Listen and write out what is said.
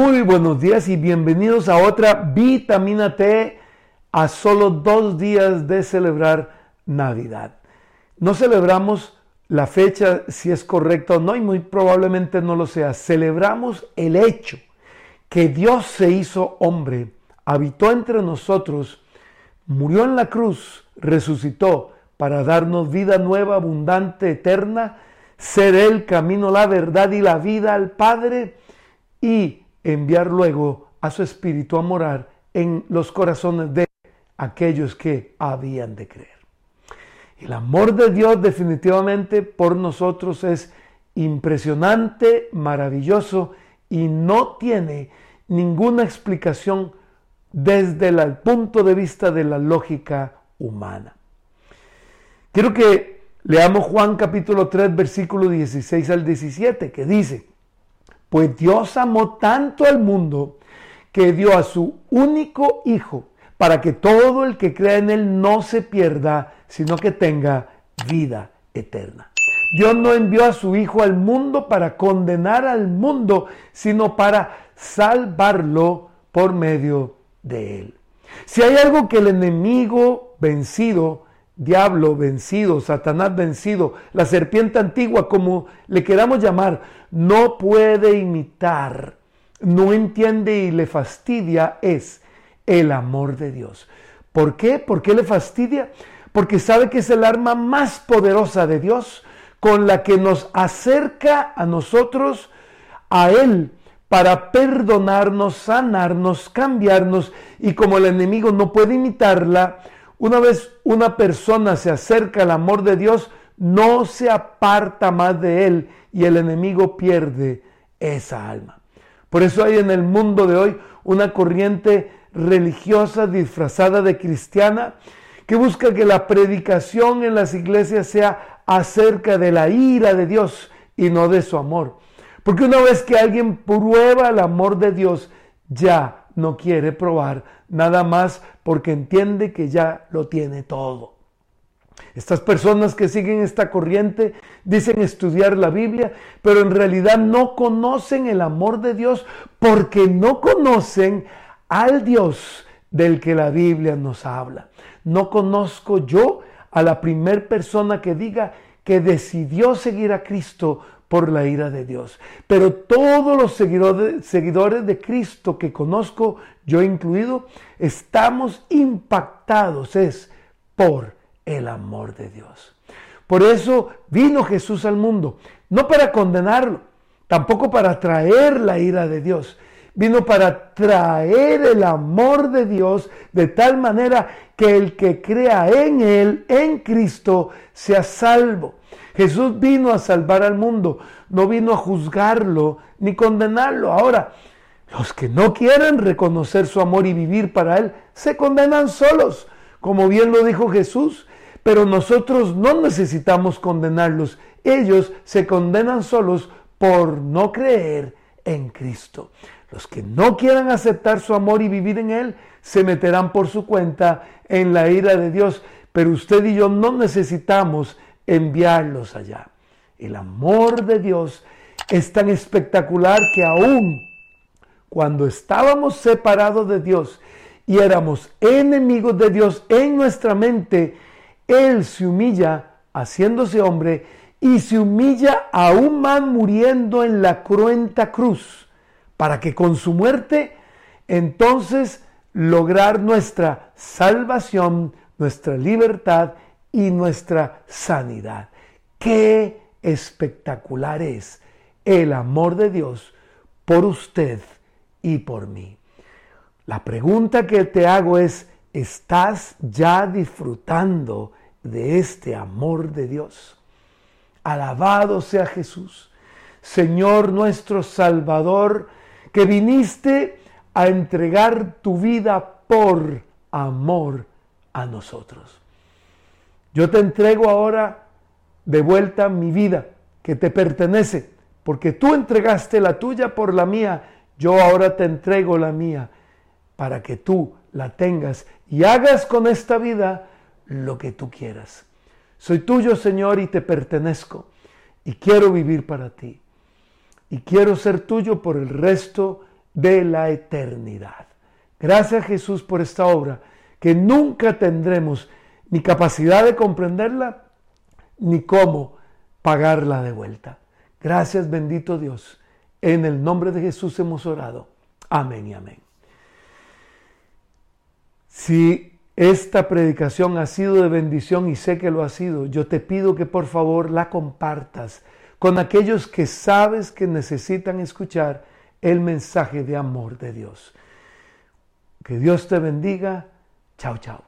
Muy buenos días y bienvenidos a otra vitamina T a solo dos días de celebrar Navidad. No celebramos la fecha, si es correcta o no, y muy probablemente no lo sea. Celebramos el hecho que Dios se hizo hombre, habitó entre nosotros, murió en la cruz, resucitó para darnos vida nueva, abundante, eterna, ser el camino, la verdad y la vida al Padre y enviar luego a su Espíritu a morar en los corazones de aquellos que habían de creer. El amor de Dios definitivamente por nosotros es impresionante, maravilloso y no tiene ninguna explicación desde el punto de vista de la lógica humana. Quiero que leamos Juan capítulo 3 versículo 16 al 17 que dice, pues Dios amó tanto al mundo que dio a su único Hijo para que todo el que crea en Él no se pierda, sino que tenga vida eterna. Dios no envió a su Hijo al mundo para condenar al mundo, sino para salvarlo por medio de Él. Si hay algo que el enemigo vencido, diablo vencido, Satanás vencido, la serpiente antigua, como le queramos llamar, no puede imitar, no entiende y le fastidia, es el amor de Dios. ¿Por qué? ¿Por qué le fastidia? Porque sabe que es el arma más poderosa de Dios con la que nos acerca a nosotros, a Él, para perdonarnos, sanarnos, cambiarnos. Y como el enemigo no puede imitarla, una vez una persona se acerca al amor de Dios, no se aparta más de Él y el enemigo pierde esa alma. Por eso hay en el mundo de hoy una corriente religiosa disfrazada de cristiana que busca que la predicación en las iglesias sea acerca de la ira de Dios y no de su amor. Porque una vez que alguien prueba el amor de Dios, ya no quiere probar nada más porque entiende que ya lo tiene todo. Estas personas que siguen esta corriente dicen estudiar la Biblia, pero en realidad no conocen el amor de Dios porque no conocen al Dios del que la Biblia nos habla. No conozco yo a la primer persona que diga que decidió seguir a Cristo por la ira de Dios. Pero todos los seguidores, de Cristo que conozco, yo incluido, estamos impactados es por el amor de Dios. Por eso vino Jesús al mundo, no para condenarlo, tampoco para traer la ira de Dios, vino para traer el amor de Dios de tal manera que el que crea en Él, en Cristo, sea salvo. Jesús vino a salvar al mundo, no vino a juzgarlo ni condenarlo. Ahora, los que no quieren reconocer su amor y vivir para Él, se condenan solos, como bien lo dijo Jesús. Pero nosotros no necesitamos condenarlos. Ellos se condenan solos por no creer en Cristo. Los que no quieran aceptar su amor y vivir en Él, se meterán por su cuenta en la ira de Dios. Pero usted y yo no necesitamos enviarlos allá. El amor de Dios es tan espectacular que aún cuando estábamos separados de Dios y éramos enemigos de Dios en nuestra mente, Él se humilla haciéndose hombre y se humilla aún más muriendo en la cruenta cruz para que con su muerte entonces lograr nuestra salvación, nuestra libertad y nuestra sanidad. Qué espectacular es el amor de Dios por usted y por mí. La pregunta que te hago es, ¿estás ya disfrutando de este amor de Dios? Alabado sea Jesús, Señor nuestro Salvador, que viniste a entregar tu vida por amor a nosotros. Yo te entrego ahora de vuelta mi vida que te pertenece, porque tú entregaste la tuya por la mía, yo ahora te entrego la mía para que tú la tengas y hagas con esta vida lo que tú quieras. Soy tuyo, Señor, y te pertenezco, y quiero vivir para ti, y quiero ser tuyo por el resto de la eternidad. Gracias, Jesús, por esta obra, que nunca tendremos ni capacidad de comprenderla, ni cómo pagarla de vuelta. Gracias, bendito Dios. En el nombre de Jesús hemos orado. Amén y amén. Si esta predicación ha sido de bendición y sé que lo ha sido, yo te pido que por favor la compartas con aquellos que sabes que necesitan escuchar el mensaje de amor de Dios. Que Dios te bendiga. Chao, chao.